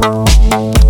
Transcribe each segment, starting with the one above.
Thank you.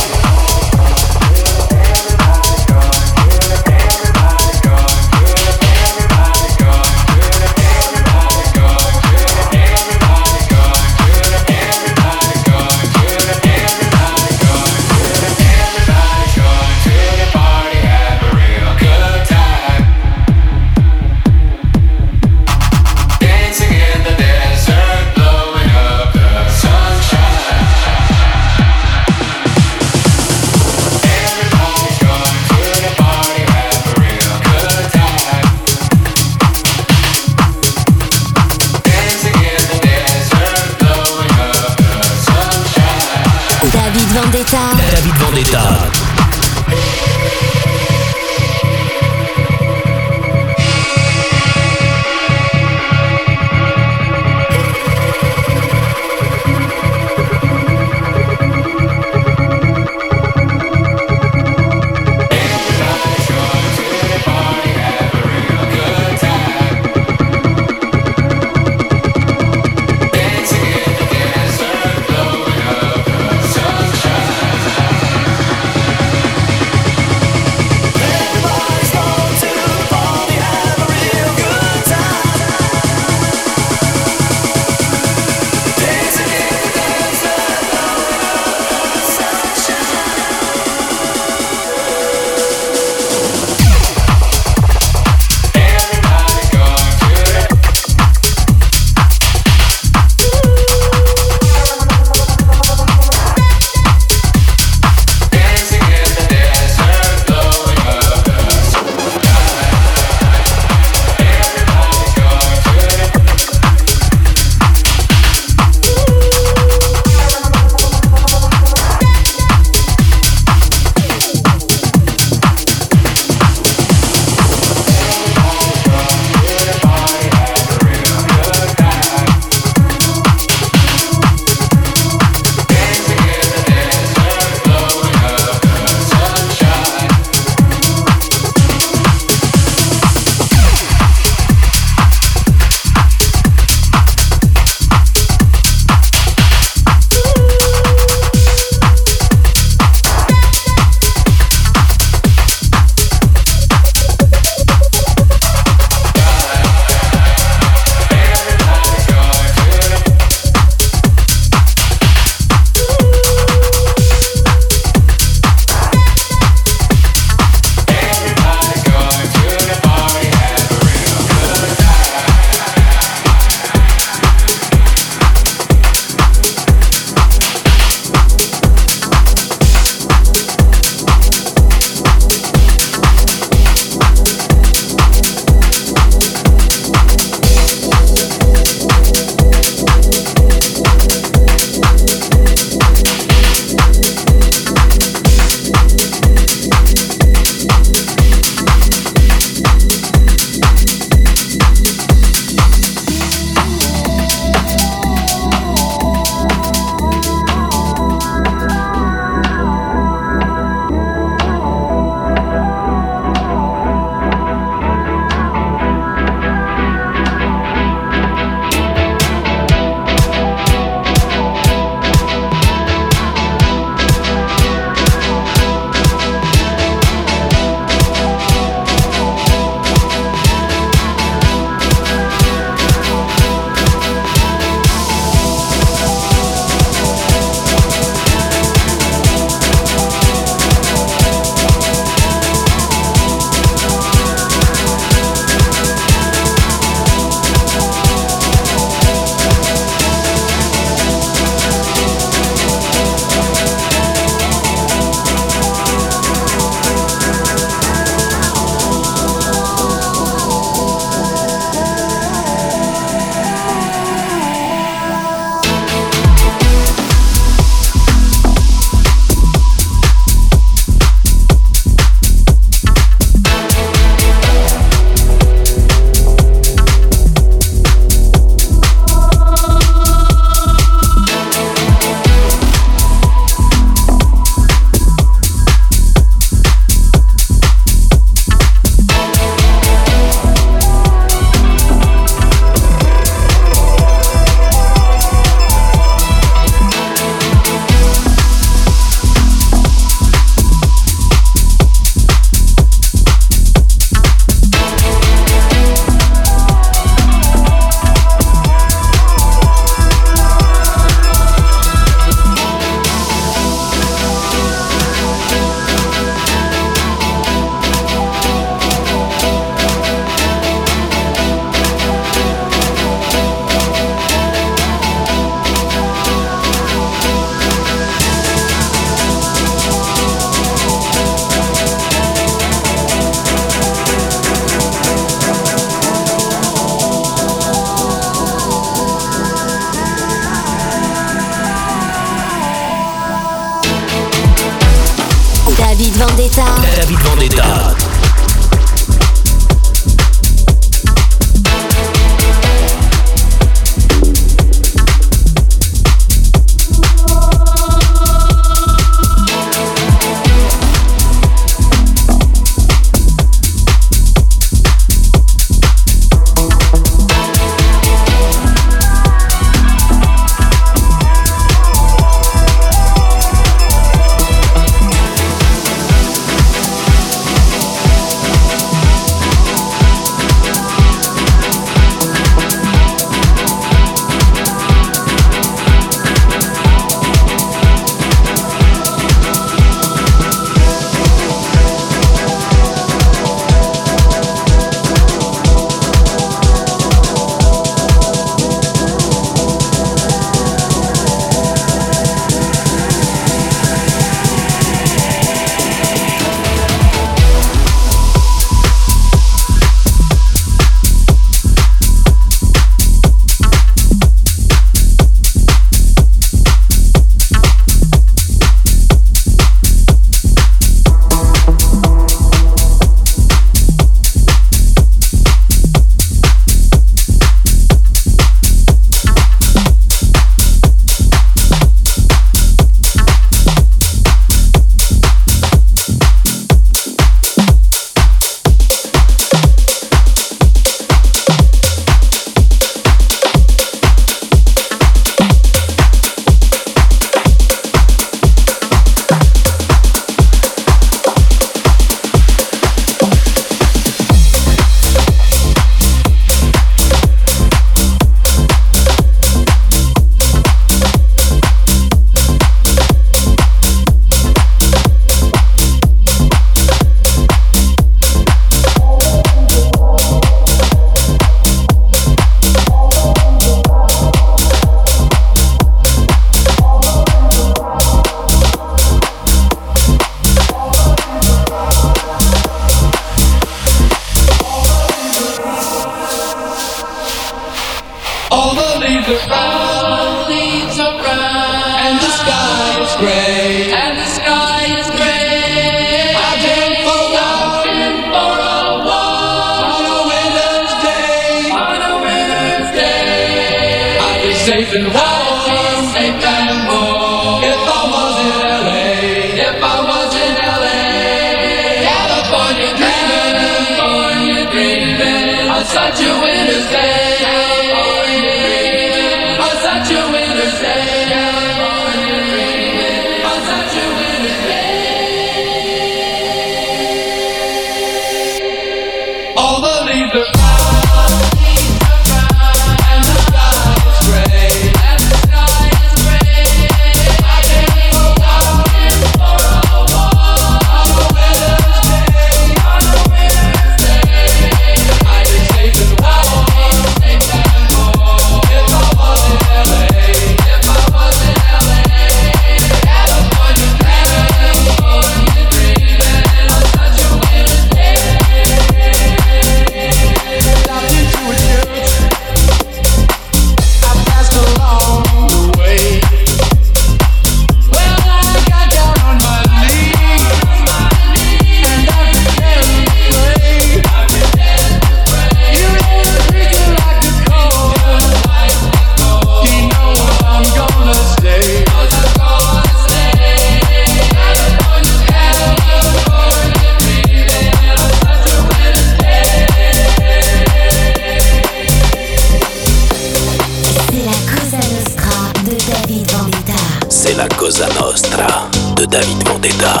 Дедал.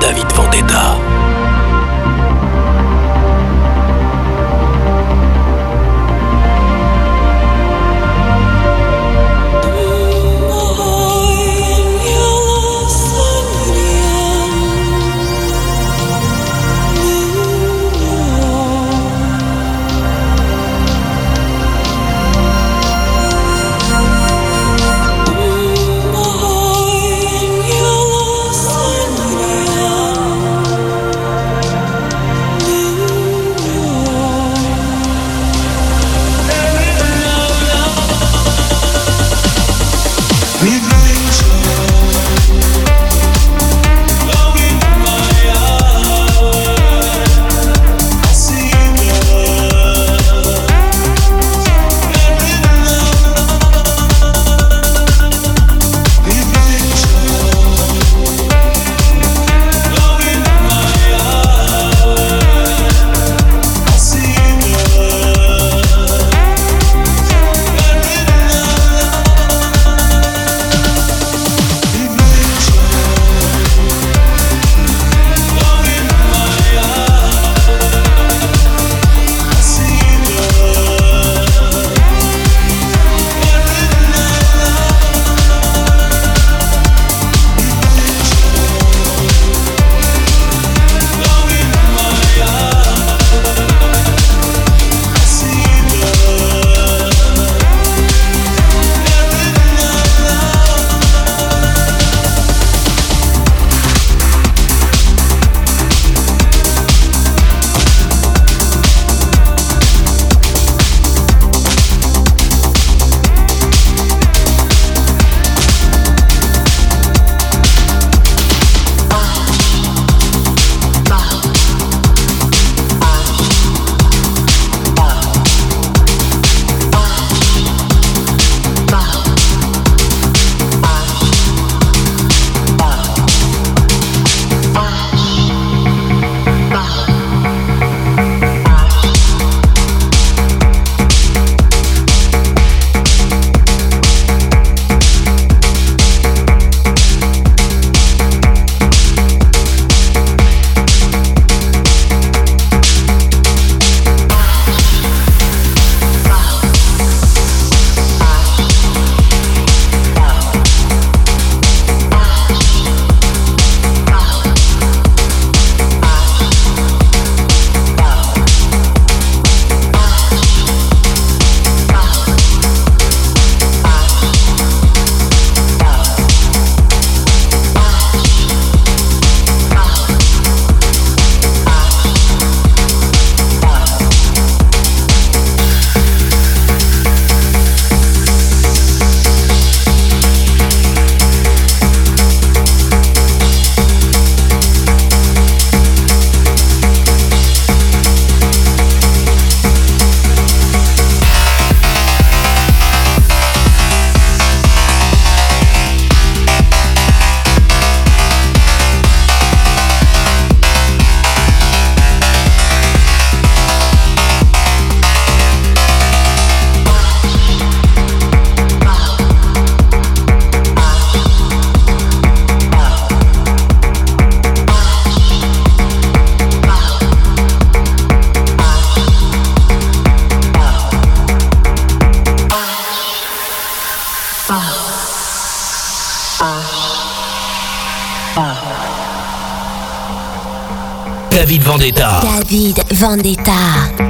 David Vendetta. David Vendetta.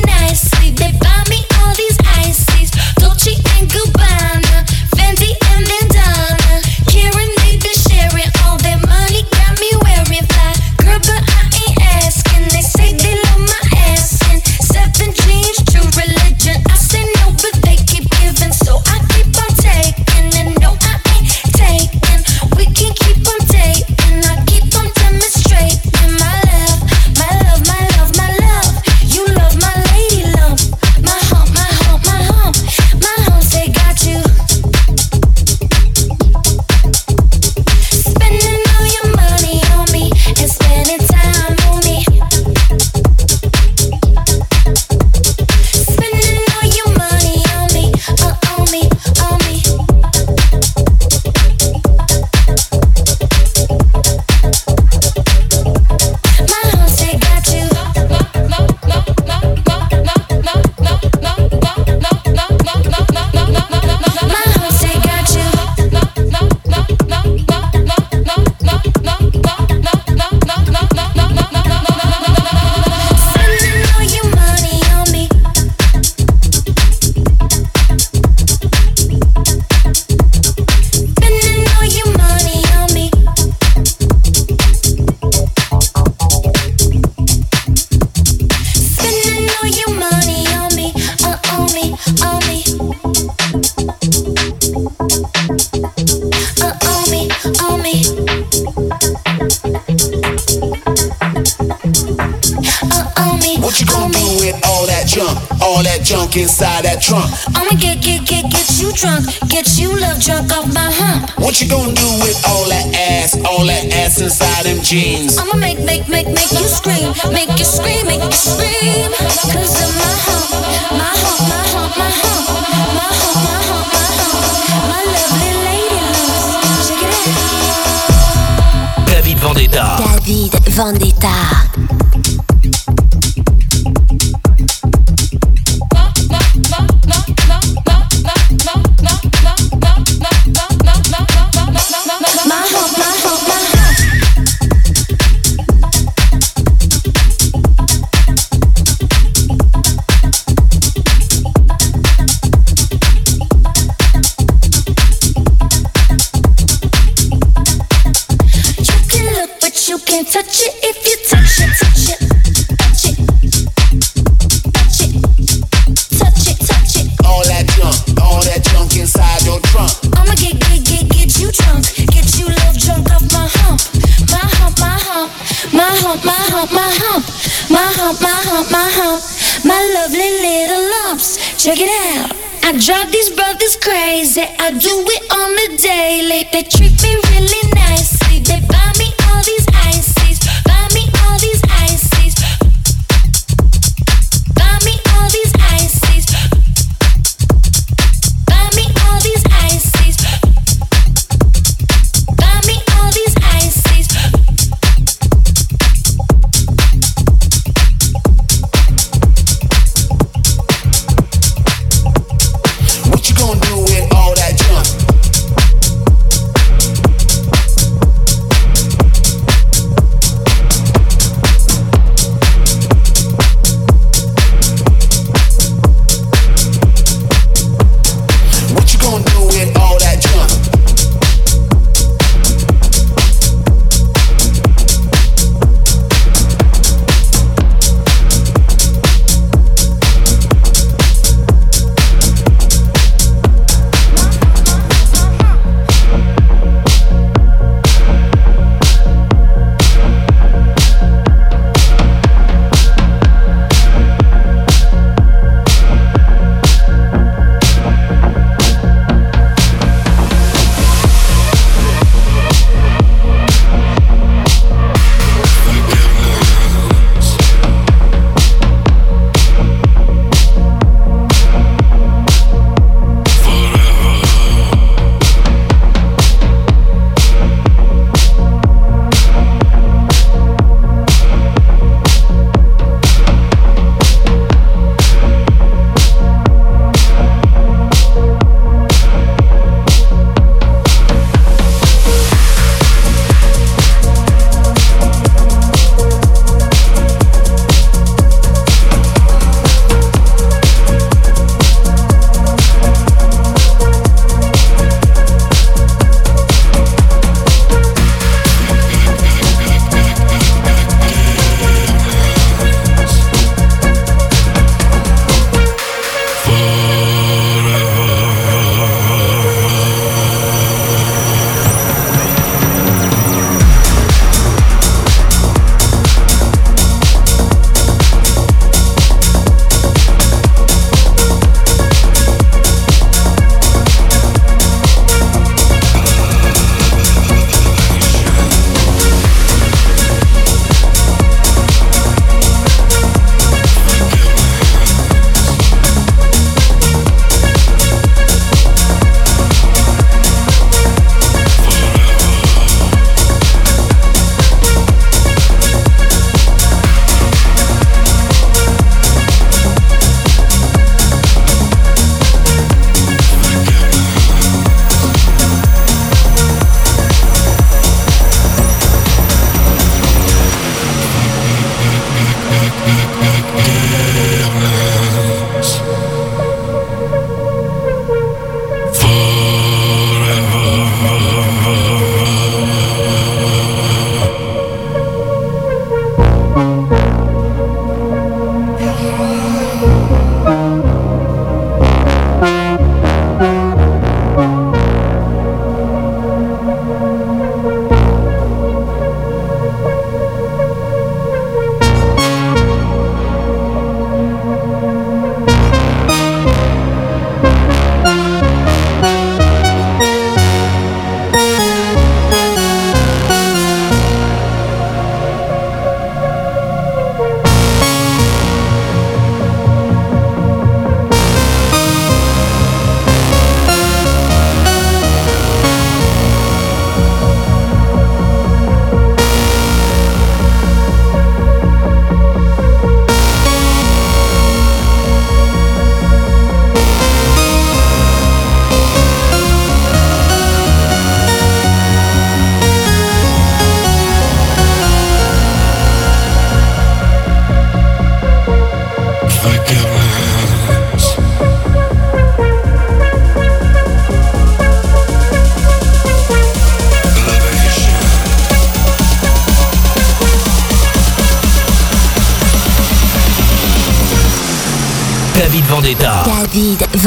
I'ma make, make, make, make you scream. Make you scream, make you scream. Cause my hump, my Vendetta. David Vendetta. Check it out. I drive these brothers crazy. I do it on the daily. They treat me really nicely. They buy me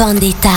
Vendetta.